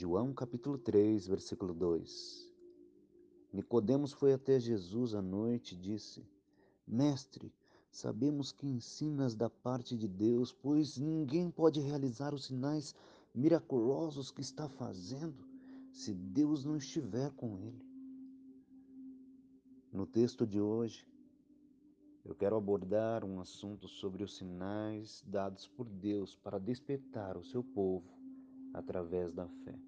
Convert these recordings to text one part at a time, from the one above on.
João capítulo 3, versículo 2. Nicodemos foi até Jesus à noite e disse: Mestre, sabemos que ensinas da parte de Deus, pois ninguém pode realizar os sinais miraculosos que está fazendo se Deus não estiver com ele. No texto de hoje, eu quero abordar um assunto sobre os sinais dados por Deus para despertar o seu povo através da fé.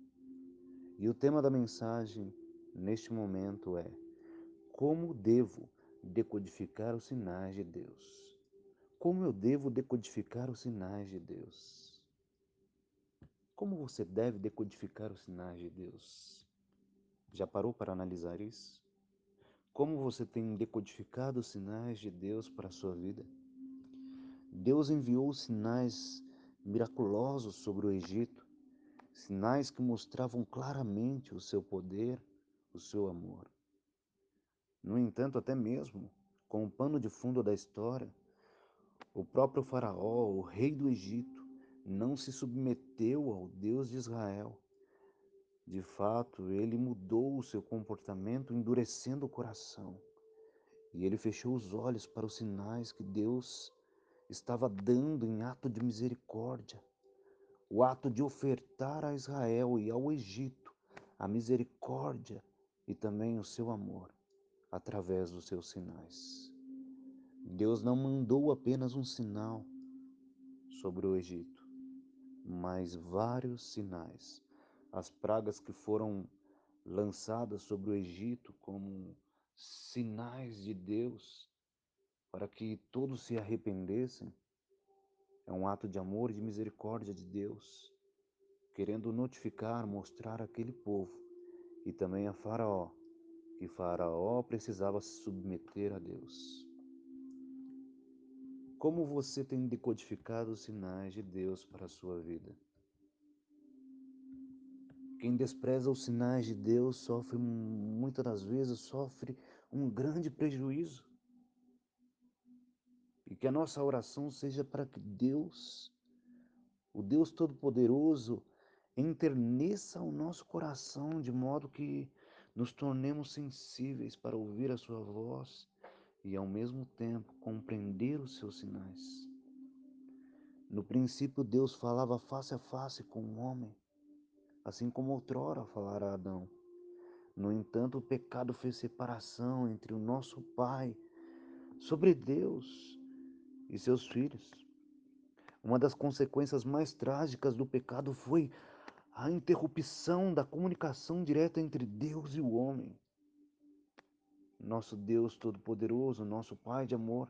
E o tema da mensagem neste momento é: Como devo decodificar os sinais de Deus? Como eu devo decodificar os sinais de Deus? Como você deve decodificar os sinais de Deus? Já parou para analisar isso? Como você tem decodificado os sinais de Deus para a sua vida? Deus enviou sinais miraculosos sobre o Egito, sinais que mostravam claramente o seu poder, o seu amor. No entanto, até mesmo com o pano de fundo da história, o próprio Faraó, o rei do Egito, não se submeteu ao Deus de Israel de fato, ele mudou o seu comportamento, endurecendo o coração. E ele fechou os olhos para os sinais que Deus estava dando em ato de misericórdia, o ato de ofertar a Israel e ao Egito a misericórdia e também o seu amor através dos seus sinais. Deus não mandou apenas um sinal sobre o Egito, mas vários sinais as pragas que foram lançadas sobre o Egito como sinais de Deus para que todos se arrependessem. É um ato de amor e de misericórdia de Deus, querendo notificar, mostrar àquele povo e também a Faraó que Faraó precisava se submeter a Deus. Como você tem decodificado os sinais de Deus para a sua vida? Quem despreza os sinais de Deus sofre, muitas das vezes, sofre um grande prejuízo. E que a nossa oração seja para que Deus, o Deus Todo-Poderoso, enterneça o nosso coração de modo que nos tornemos sensíveis para ouvir a Sua voz e, ao mesmo tempo, compreender os seus sinais. No princípio, Deus falava face a face com o homem assim como outrora falara Adão. No entanto, o pecado fez separação entre o nosso Pai sobre Deus e seus filhos. Uma das consequências mais trágicas do pecado foi a interrupção da comunicação direta entre Deus e o homem. Nosso Deus Todo-Poderoso, nosso Pai de amor,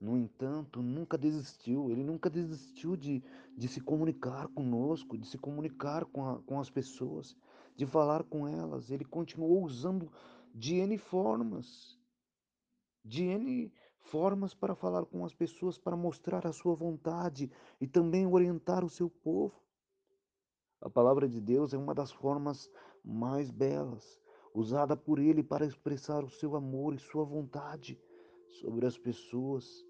no entanto, nunca desistiu, ele nunca desistiu de, de se comunicar conosco, de se comunicar com, a, com as pessoas, de falar com elas. Ele continuou usando de N formas, de N formas para falar com as pessoas, para mostrar a sua vontade e também orientar o seu povo. A palavra de Deus é uma das formas mais belas, usada por ele para expressar o seu amor e sua vontade sobre as pessoas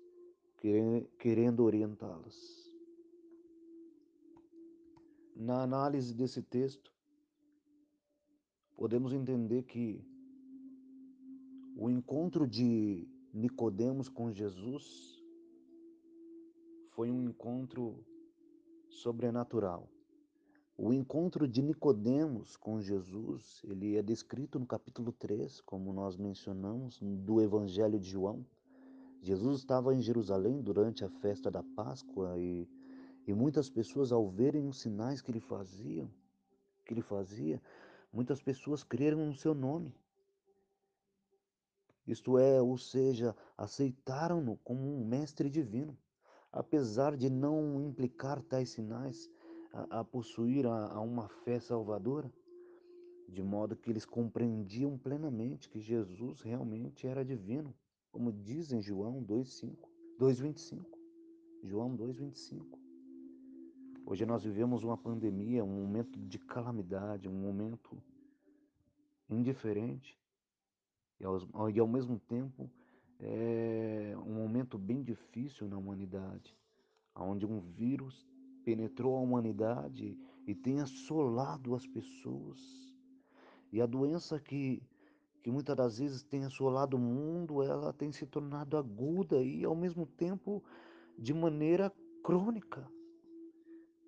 querendo orientá-las. Na análise desse texto, podemos entender que o encontro de Nicodemos com Jesus foi um encontro sobrenatural. O encontro de Nicodemos com Jesus, ele é descrito no capítulo 3, como nós mencionamos, do Evangelho de João. Jesus estava em Jerusalém durante a festa da Páscoa e, e muitas pessoas, ao verem os sinais que ele fazia, que ele fazia, muitas pessoas creram no seu nome. Isto é, ou seja, aceitaram-no como um mestre divino, apesar de não implicar tais sinais a, a possuir a, a uma fé salvadora, de modo que eles compreendiam plenamente que Jesus realmente era divino como diz em João 2:5, 2:25. João 2:25. Hoje nós vivemos uma pandemia, um momento de calamidade, um momento indiferente e ao, e ao mesmo tempo é um momento bem difícil na humanidade, onde um vírus penetrou a humanidade e tem assolado as pessoas. E a doença que, que muitas das vezes tem assolado o mundo, ela tem se tornado aguda e ao mesmo tempo de maneira crônica.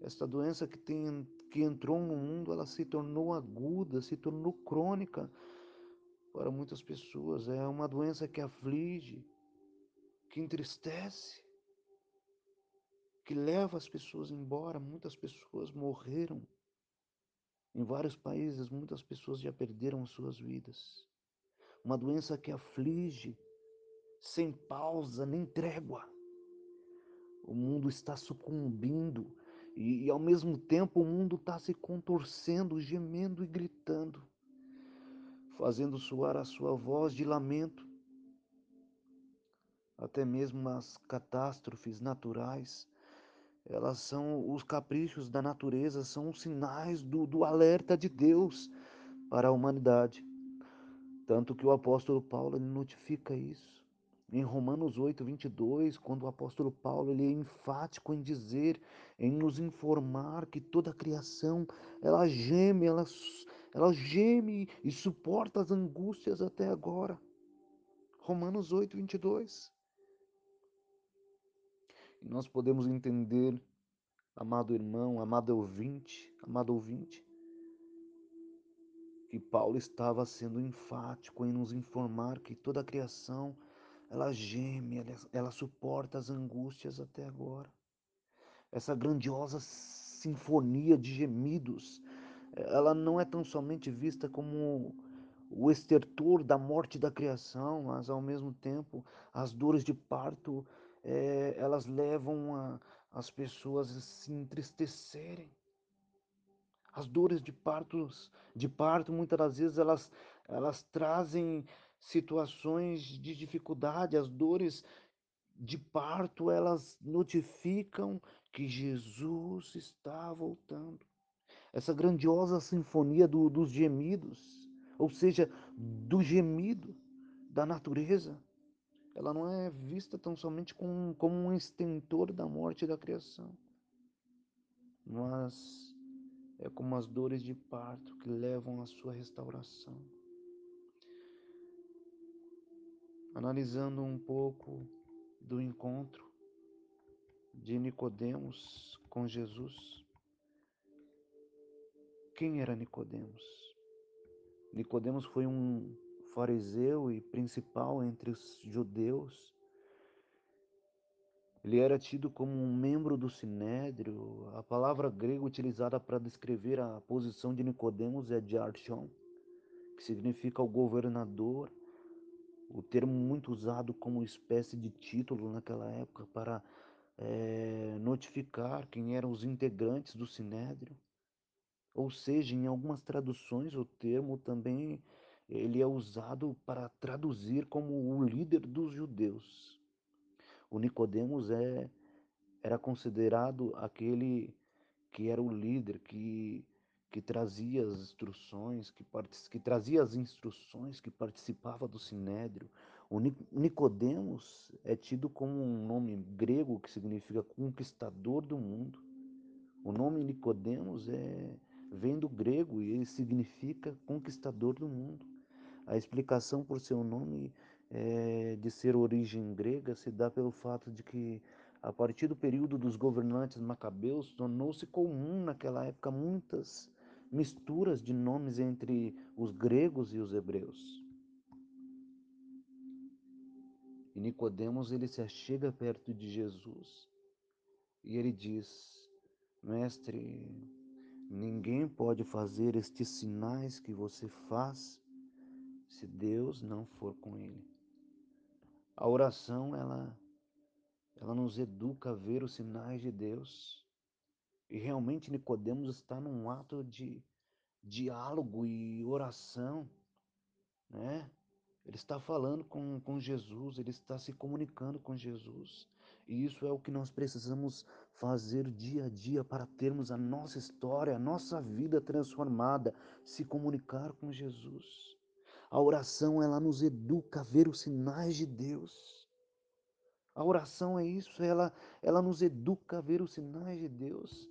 Esta doença que, tem, que entrou no mundo, ela se tornou aguda, se tornou crônica para muitas pessoas. É uma doença que aflige, que entristece, que leva as pessoas embora. Muitas pessoas morreram. Em vários países, muitas pessoas já perderam suas vidas. Uma doença que aflige, sem pausa, nem trégua. O mundo está sucumbindo e, e ao mesmo tempo o mundo está se contorcendo, gemendo e gritando, fazendo soar a sua voz de lamento. Até mesmo as catástrofes naturais, elas são os caprichos da natureza, são os sinais do, do alerta de Deus para a humanidade. Tanto que o apóstolo Paulo notifica isso. Em Romanos 8, 22, quando o apóstolo Paulo ele é enfático em dizer, em nos informar que toda a criação, ela geme, ela, ela geme e suporta as angústias até agora. Romanos 8, 22. E nós podemos entender, amado irmão, amado ouvinte, amado ouvinte, que Paulo estava sendo enfático em nos informar que toda a criação ela geme, ela, ela suporta as angústias até agora. Essa grandiosa sinfonia de gemidos, ela não é tão somente vista como o estertor da morte da criação, mas ao mesmo tempo as dores de parto, é, elas levam a, as pessoas a se entristecerem. As dores de parto, de parto muitas das vezes elas, elas trazem situações de dificuldade, as dores de parto, elas notificam que Jesus está voltando. Essa grandiosa sinfonia do, dos gemidos, ou seja, do gemido da natureza, ela não é vista tão somente como, como um estentor da morte da criação, mas é como as dores de parto que levam à sua restauração. analisando um pouco do encontro de Nicodemos com Jesus. Quem era Nicodemos? Nicodemos foi um fariseu e principal entre os judeus. Ele era tido como um membro do sinédrio. A palavra grega utilizada para descrever a posição de Nicodemos é diarchon, que significa o governador o termo muito usado como espécie de título naquela época para é, notificar quem eram os integrantes do sinédrio. Ou seja, em algumas traduções o termo também ele é usado para traduzir como o líder dos judeus. O Nicodemos é era considerado aquele que era o líder que que trazia as instruções, que, que trazia as instruções, que participava do sinédrio. O Nicodemos é tido como um nome grego que significa conquistador do mundo. O nome Nicodemos é vem do grego e ele significa conquistador do mundo. A explicação por seu nome é, de ser origem grega se dá pelo fato de que a partir do período dos governantes macabeus tornou-se comum naquela época muitas misturas de nomes entre os gregos e os hebreus. E Nicodemos ele se achega perto de Jesus e ele diz: Mestre, ninguém pode fazer estes sinais que você faz se Deus não for com ele. A oração ela ela nos educa a ver os sinais de Deus. E realmente Nicodemos está num ato de diálogo e oração, né? Ele está falando com, com Jesus, ele está se comunicando com Jesus. E isso é o que nós precisamos fazer dia a dia para termos a nossa história, a nossa vida transformada, se comunicar com Jesus. A oração, ela nos educa a ver os sinais de Deus. A oração é isso, ela, ela nos educa a ver os sinais de Deus.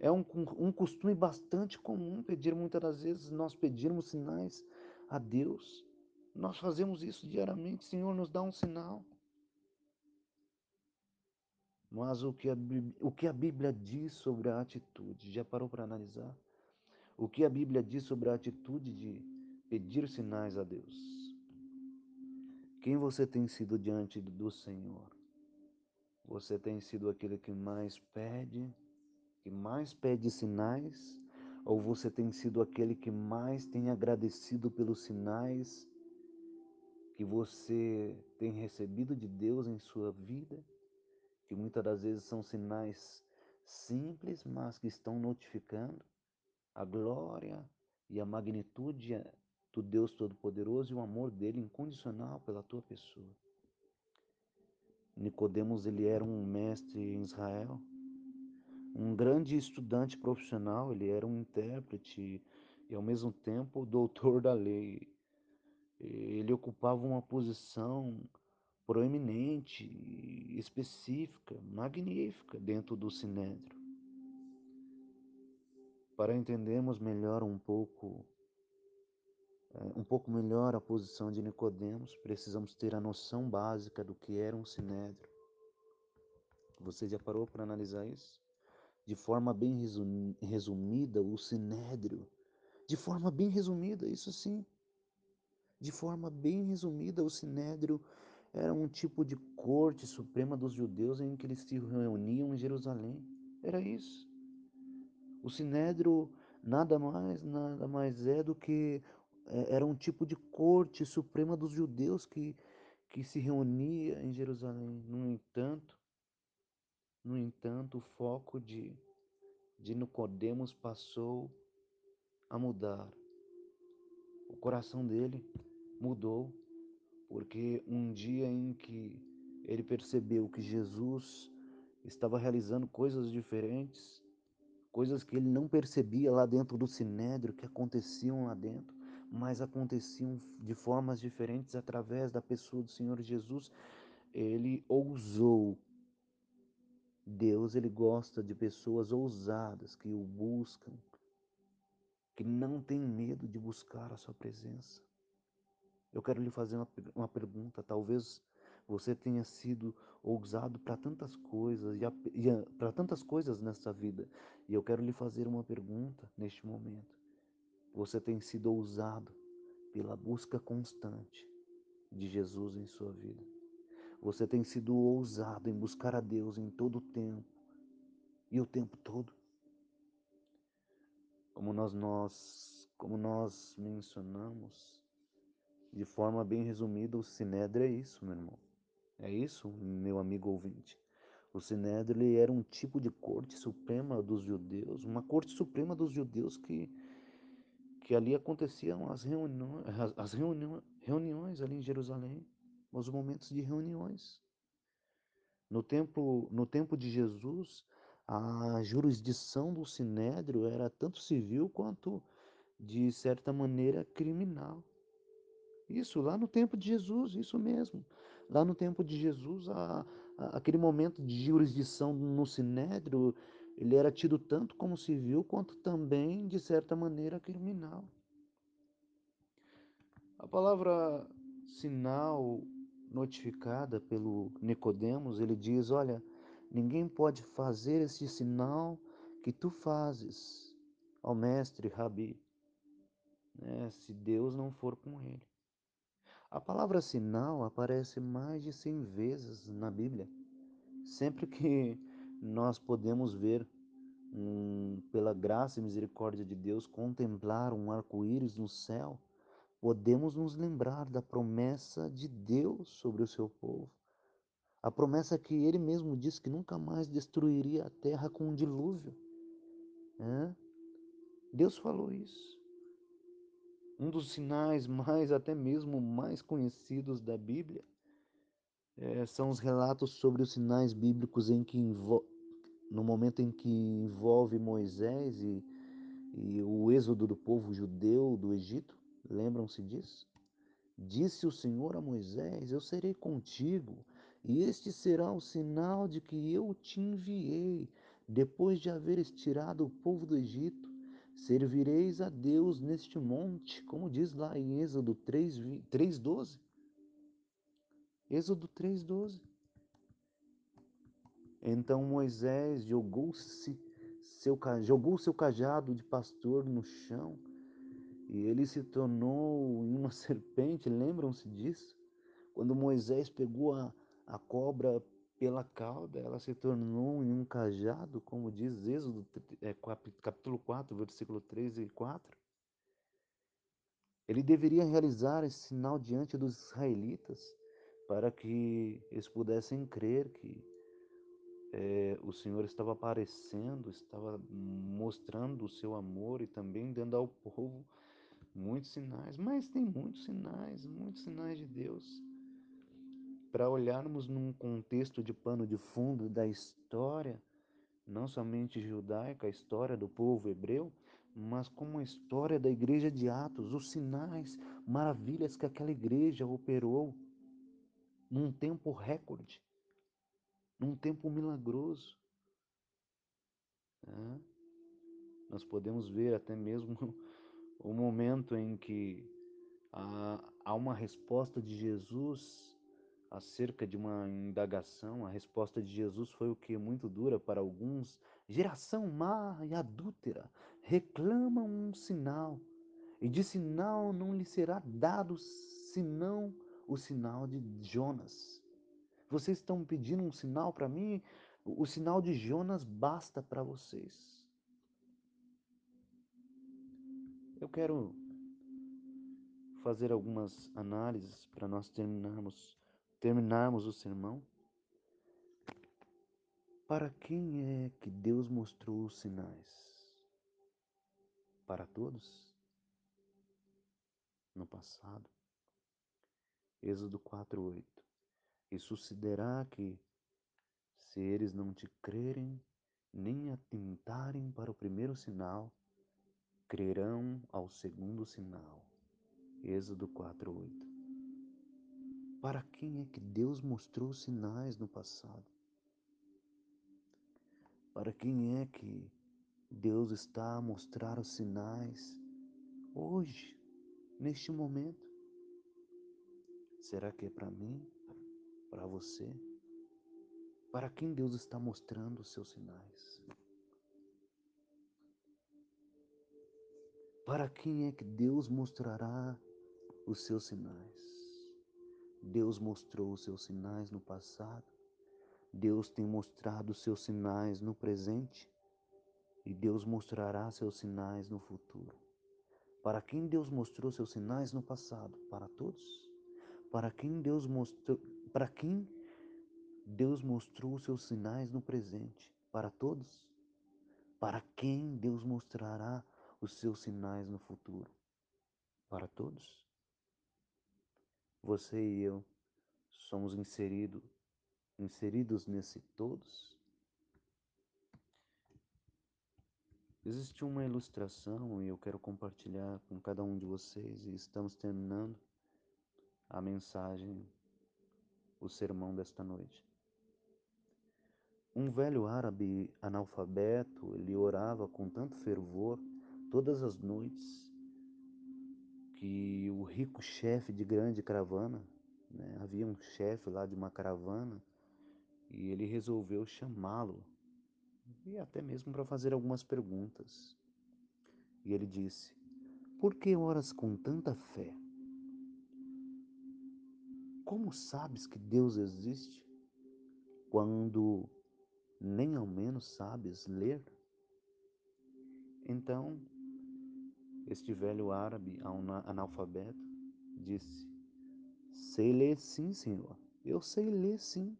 É um, um costume bastante comum pedir, muitas das vezes, nós pedirmos sinais a Deus. Nós fazemos isso diariamente, Senhor, nos dá um sinal. Mas o que, a, o que a Bíblia diz sobre a atitude? Já parou para analisar? O que a Bíblia diz sobre a atitude de pedir sinais a Deus? Quem você tem sido diante do Senhor? Você tem sido aquele que mais pede, que mais pede sinais, ou você tem sido aquele que mais tem agradecido pelos sinais que você tem recebido de Deus em sua vida, que muitas das vezes são sinais simples, mas que estão notificando a glória e a magnitude do Deus Todo-Poderoso e o amor dele incondicional pela tua pessoa. Nicodemos ele era um mestre em Israel, um grande estudante profissional, ele era um intérprete e ao mesmo tempo doutor da lei. Ele ocupava uma posição proeminente, específica, magnífica dentro do sinédrio. Para entendermos melhor um pouco é, um pouco melhor a posição de Nicodemos, precisamos ter a noção básica do que era um sinédrio. Você já parou para analisar isso? De forma bem resumida, o sinédrio, de forma bem resumida, isso sim. De forma bem resumida, o sinédrio era um tipo de corte suprema dos judeus em que eles se reuniam em Jerusalém. Era isso. O sinédrio nada mais, nada mais é do que é, era um tipo de corte suprema dos judeus que, que se reunia em Jerusalém. No entanto, no entanto, o foco de, de Nicodemos passou a mudar. O coração dele mudou, porque um dia em que ele percebeu que Jesus estava realizando coisas diferentes, coisas que ele não percebia lá dentro do sinédrio, que aconteciam lá dentro, mas aconteciam de formas diferentes através da pessoa do Senhor Jesus. Ele ousou. Deus, ele gosta de pessoas ousadas que o buscam, que não têm medo de buscar a sua presença. Eu quero lhe fazer uma, uma pergunta. Talvez você tenha sido ousado para tantas coisas e, e para tantas coisas nessa vida. E eu quero lhe fazer uma pergunta neste momento. Você tem sido ousado pela busca constante de Jesus em sua vida. Você tem sido ousado em buscar a Deus em todo o tempo e o tempo todo. Como nós, nós, como nós mencionamos, de forma bem resumida, o Sinédrio é isso, meu irmão. É isso, meu amigo ouvinte. O Sinédrio ele era um tipo de corte suprema dos judeus, uma corte suprema dos judeus que que ali aconteciam as reuniões, as reuniões, reuniões ali em Jerusalém, os momentos de reuniões. No tempo, no tempo de Jesus, a jurisdição do sinédrio era tanto civil quanto de certa maneira criminal. Isso lá no tempo de Jesus, isso mesmo. Lá no tempo de Jesus, a, a, aquele momento de jurisdição no sinédrio ele era tido tanto como civil quanto também, de certa maneira, criminal. A palavra sinal notificada pelo Nicodemos, ele diz: "Olha, ninguém pode fazer esse sinal que tu fazes, ao mestre Rabi, né, se Deus não for com ele." A palavra sinal aparece mais de cem vezes na Bíblia. Sempre que nós podemos ver, um, pela graça e misericórdia de Deus, contemplar um arco-íris no céu, podemos nos lembrar da promessa de Deus sobre o seu povo. A promessa que ele mesmo disse que nunca mais destruiria a terra com um dilúvio. É? Deus falou isso. Um dos sinais mais, até mesmo mais conhecidos da Bíblia, é, são os relatos sobre os sinais bíblicos em que no momento em que envolve Moisés e, e o êxodo do povo judeu do Egito, lembram-se disso? Disse o Senhor a Moisés: Eu serei contigo E este será o sinal de que eu te enviei, depois de haveres tirado o povo do Egito. Servireis a Deus neste monte, como diz lá em Êxodo 3:12. Êxodo 3:12. Então Moisés jogou-se seu, jogou seu cajado de pastor no chão e ele se tornou uma serpente. Lembram-se disso? Quando Moisés pegou a, a cobra pela cauda, ela se tornou em um cajado, como diz Êxodo é, capítulo 4, versículo 3 e 4. Ele deveria realizar esse sinal diante dos israelitas para que eles pudessem crer que é, o Senhor estava aparecendo, estava mostrando o seu amor e também dando ao povo muitos sinais. Mas tem muitos sinais, muitos sinais de Deus. Para olharmos num contexto de pano de fundo da história, não somente judaica, a história do povo hebreu, mas como a história da igreja de Atos, os sinais, maravilhas que aquela igreja operou num tempo recorde num tempo milagroso. Nós podemos ver até mesmo o momento em que há uma resposta de Jesus acerca de uma indagação. A resposta de Jesus foi o que muito dura para alguns. Geração má e adúltera reclama um sinal, e de sinal não lhe será dado senão o sinal de Jonas. Vocês estão pedindo um sinal para mim? O sinal de Jonas basta para vocês. Eu quero fazer algumas análises para nós terminarmos terminarmos o sermão. Para quem é que Deus mostrou os sinais? Para todos? No passado? Êxodo 4:8 e sucederá que, se eles não te crerem, nem atentarem para o primeiro sinal, crerão ao segundo sinal. Êxodo 4:8. Para quem é que Deus mostrou sinais no passado? Para quem é que Deus está a mostrar os sinais hoje, neste momento? Será que é para mim? para você? Para quem Deus está mostrando os seus sinais? Para quem é que Deus mostrará os seus sinais? Deus mostrou os seus sinais no passado, Deus tem mostrado os seus sinais no presente e Deus mostrará seus sinais no futuro. Para quem Deus mostrou seus sinais no passado? Para todos? Para quem Deus mostrou, para quem Deus mostrou os seus sinais no presente? Para todos? Para quem Deus mostrará os seus sinais no futuro? Para todos? Você e eu somos inserido, inseridos nesse todos? Existe uma ilustração e eu quero compartilhar com cada um de vocês e estamos terminando a mensagem o sermão desta noite. Um velho árabe analfabeto, ele orava com tanto fervor todas as noites que o rico chefe de grande caravana, né, havia um chefe lá de uma caravana e ele resolveu chamá-lo e até mesmo para fazer algumas perguntas. E ele disse: Por que oras com tanta fé? Como sabes que Deus existe quando nem ao menos sabes ler? Então, este velho árabe analfabeto disse: Sei ler sim, senhor. Eu sei ler sim.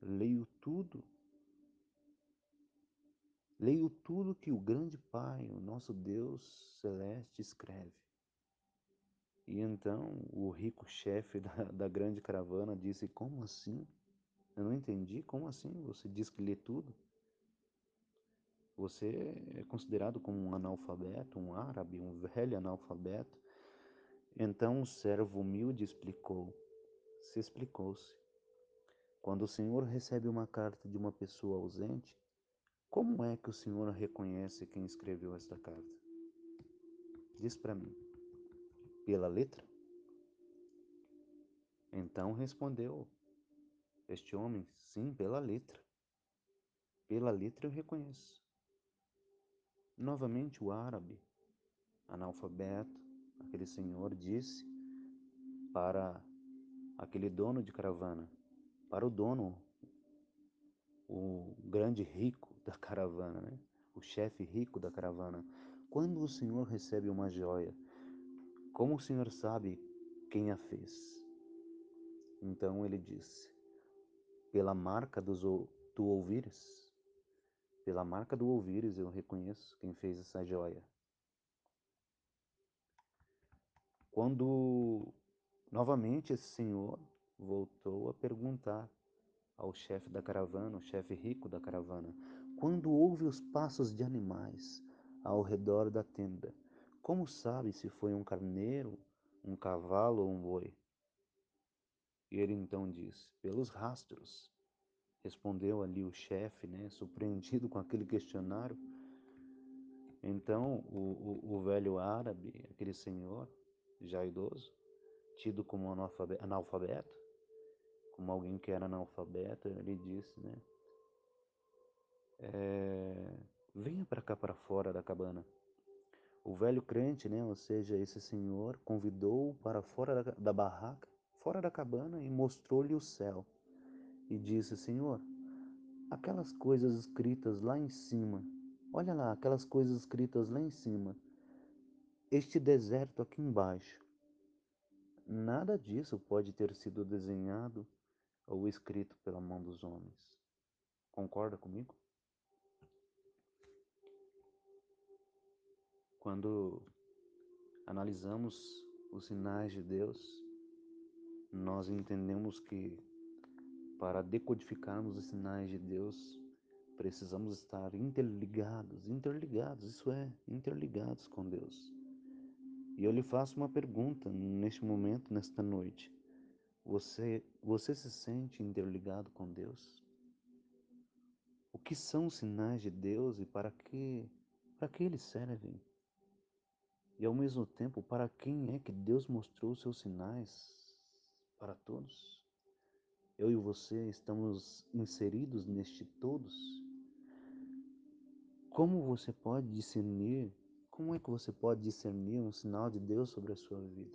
Leio tudo. Leio tudo que o grande Pai, o nosso Deus celeste, escreve. E então o rico chefe da, da grande caravana disse: Como assim? Eu não entendi. Como assim? Você diz que lê tudo? Você é considerado como um analfabeto, um árabe, um velho analfabeto. Então o servo humilde explicou, se explicou-se. Quando o Senhor recebe uma carta de uma pessoa ausente, como é que o Senhor reconhece quem escreveu esta carta? Diz para mim. Pela letra? Então respondeu este homem: Sim, pela letra. Pela letra eu reconheço. Novamente o árabe, analfabeto, aquele senhor disse para aquele dono de caravana, para o dono, o grande rico da caravana, né? o chefe rico da caravana. Quando o senhor recebe uma joia, como o senhor sabe quem a fez? Então ele disse: Pela marca dos, do ouvires, pela marca do ouvires eu reconheço quem fez essa joia. Quando novamente esse senhor voltou a perguntar ao chefe da caravana, o chefe rico da caravana, quando ouve os passos de animais ao redor da tenda, como sabe se foi um carneiro, um cavalo ou um boi? E ele então disse: Pelos rastros. Respondeu ali o chefe, né, surpreendido com aquele questionário. Então o, o, o velho árabe, aquele senhor, já idoso, tido como analfabeto, como alguém que era analfabeto, ele disse, né? É, venha para cá para fora da cabana. O velho crente, né, ou seja, esse senhor, convidou para fora da, da barraca, fora da cabana e mostrou-lhe o céu. E disse: Senhor, aquelas coisas escritas lá em cima, olha lá, aquelas coisas escritas lá em cima, este deserto aqui embaixo, nada disso pode ter sido desenhado ou escrito pela mão dos homens. Concorda comigo? Quando analisamos os sinais de Deus, nós entendemos que para decodificarmos os sinais de Deus, precisamos estar interligados, interligados, isso é, interligados com Deus. E eu lhe faço uma pergunta neste momento, nesta noite. Você, você se sente interligado com Deus? O que são os sinais de Deus e para que, para que eles servem? E ao mesmo tempo, para quem é que Deus mostrou seus sinais? Para todos? Eu e você estamos inseridos neste todos? Como você pode discernir? Como é que você pode discernir um sinal de Deus sobre a sua vida?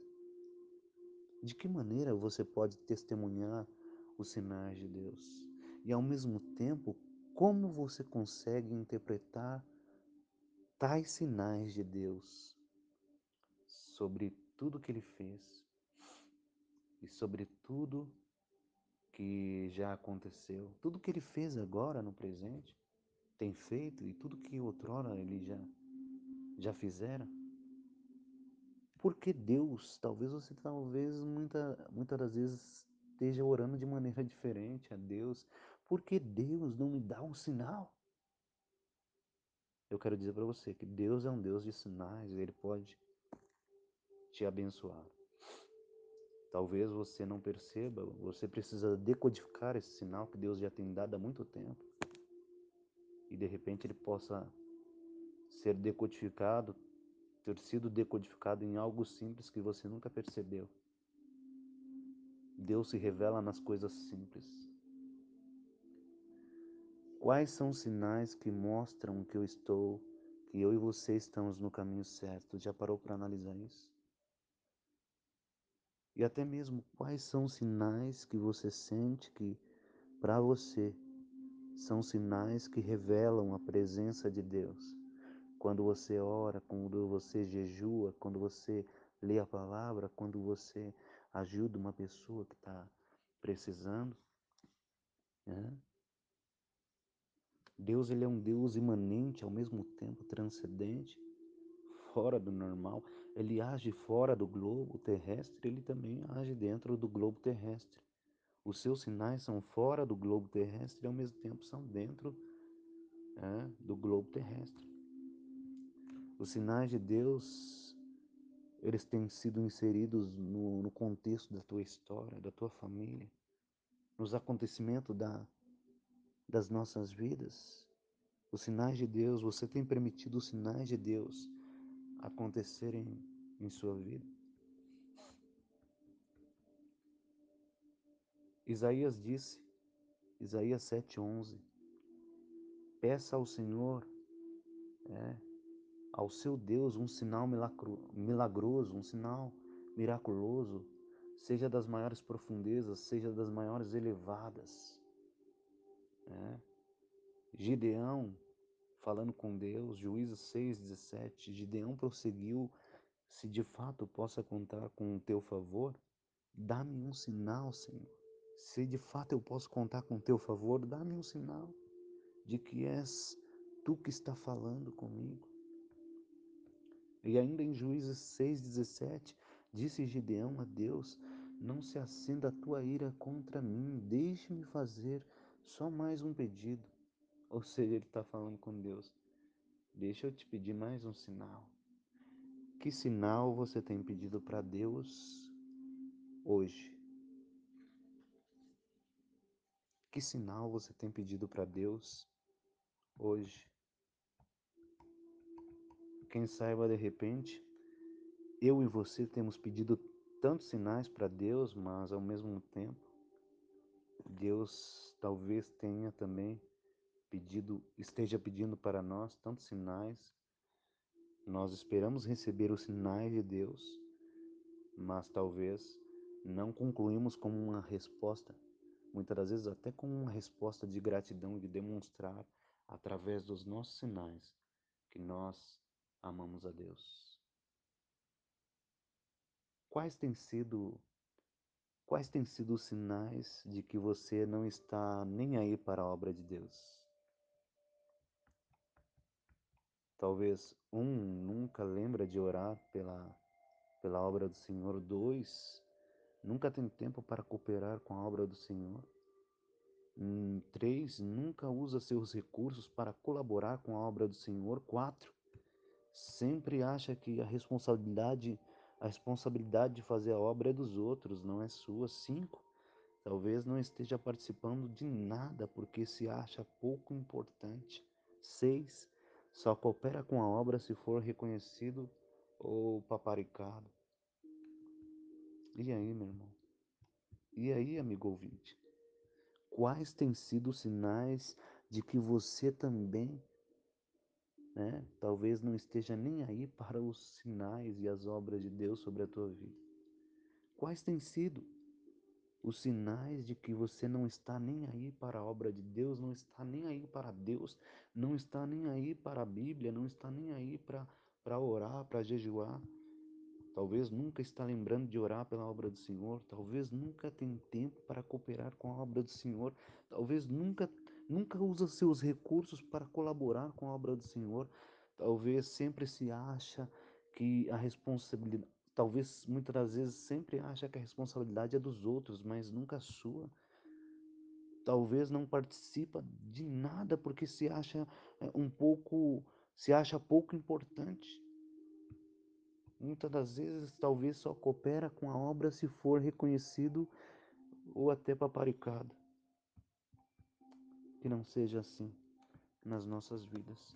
De que maneira você pode testemunhar os sinais de Deus? E ao mesmo tempo, como você consegue interpretar tais sinais de Deus sobre tudo que ele fez e sobre tudo que já aconteceu, tudo que ele fez agora no presente, tem feito e tudo que outrora ele já já fizera. Porque Deus, talvez você talvez muita muitas das vezes esteja orando de maneira diferente a Deus, porque Deus não me dá um sinal. Eu quero dizer para você que Deus é um Deus de sinais, ele pode te abençoar. Talvez você não perceba, você precisa decodificar esse sinal que Deus já tem dado há muito tempo. E de repente ele possa ser decodificado, ter sido decodificado em algo simples que você nunca percebeu. Deus se revela nas coisas simples. Quais são os sinais que mostram que eu estou, que eu e você estamos no caminho certo? Já parou para analisar isso? E até mesmo quais são os sinais que você sente que, para você, são sinais que revelam a presença de Deus. Quando você ora, quando você jejua, quando você lê a palavra, quando você ajuda uma pessoa que está precisando. Né? Deus ele é um Deus imanente, ao mesmo tempo transcendente fora do normal, ele age fora do globo terrestre, ele também age dentro do globo terrestre. Os seus sinais são fora do globo terrestre e ao mesmo tempo são dentro é, do globo terrestre. Os sinais de Deus, eles têm sido inseridos no, no contexto da tua história, da tua família. nos acontecimentos da, das nossas vidas, os sinais de Deus, você tem permitido os sinais de Deus acontecerem em sua vida? Isaías disse, Isaías 7,11, peça ao Senhor, é, ao seu Deus, um sinal milagroso, um sinal miraculoso, seja das maiores profundezas, seja das maiores elevadas. É. Gideão, falando com Deus, Juízes 6,17, Gideão prosseguiu, se de fato possa contar com o teu favor, dá-me um sinal, Senhor. Se de fato eu posso contar com o teu favor, dá-me um sinal de que és tu que está falando comigo. E ainda em Juízes 6,17, disse Gideão a Deus: Não se acenda a tua ira contra mim, deixe-me fazer só mais um pedido. Ou seja, ele está falando com Deus: Deixa eu te pedir mais um sinal. Que sinal você tem pedido para Deus hoje? Que sinal você tem pedido para Deus hoje? Quem saiba de repente, eu e você temos pedido tantos sinais para Deus, mas ao mesmo tempo, Deus talvez tenha também pedido, esteja pedindo para nós tantos sinais. Nós esperamos receber os sinais de Deus, mas talvez não concluímos com uma resposta, muitas das vezes até com uma resposta de gratidão e de demonstrar através dos nossos sinais que nós amamos a Deus. Quais têm sido quais têm sido os sinais de que você não está nem aí para a obra de Deus? Talvez um nunca lembra de orar pela pela obra do Senhor, dois nunca tem tempo para cooperar com a obra do Senhor. Hum, três, nunca usa seus recursos para colaborar com a obra do Senhor. Quatro, sempre acha que a responsabilidade, a responsabilidade de fazer a obra é dos outros, não é sua. Cinco, talvez não esteja participando de nada porque se acha pouco importante. Seis, só coopera com a obra se for reconhecido ou paparicado. E aí, meu irmão? E aí, amigo ouvinte? Quais têm sido os sinais de que você também né? Talvez não esteja nem aí para os sinais e as obras de Deus sobre a tua vida. Quais têm sido os sinais de que você não está nem aí para a obra de Deus, não está nem aí para Deus, não está nem aí para a Bíblia, não está nem aí para para orar, para jejuar? Talvez nunca está lembrando de orar pela obra do Senhor, talvez nunca tem tempo para cooperar com a obra do Senhor, talvez nunca nunca usa seus recursos para colaborar com a obra do Senhor. Talvez sempre se acha que a responsabilidade, talvez muitas das vezes sempre acha que a responsabilidade é dos outros, mas nunca sua. Talvez não participa de nada porque se acha é, um pouco, se acha pouco importante. Muitas das vezes talvez só coopera com a obra se for reconhecido ou até paparicado que não seja assim nas nossas vidas.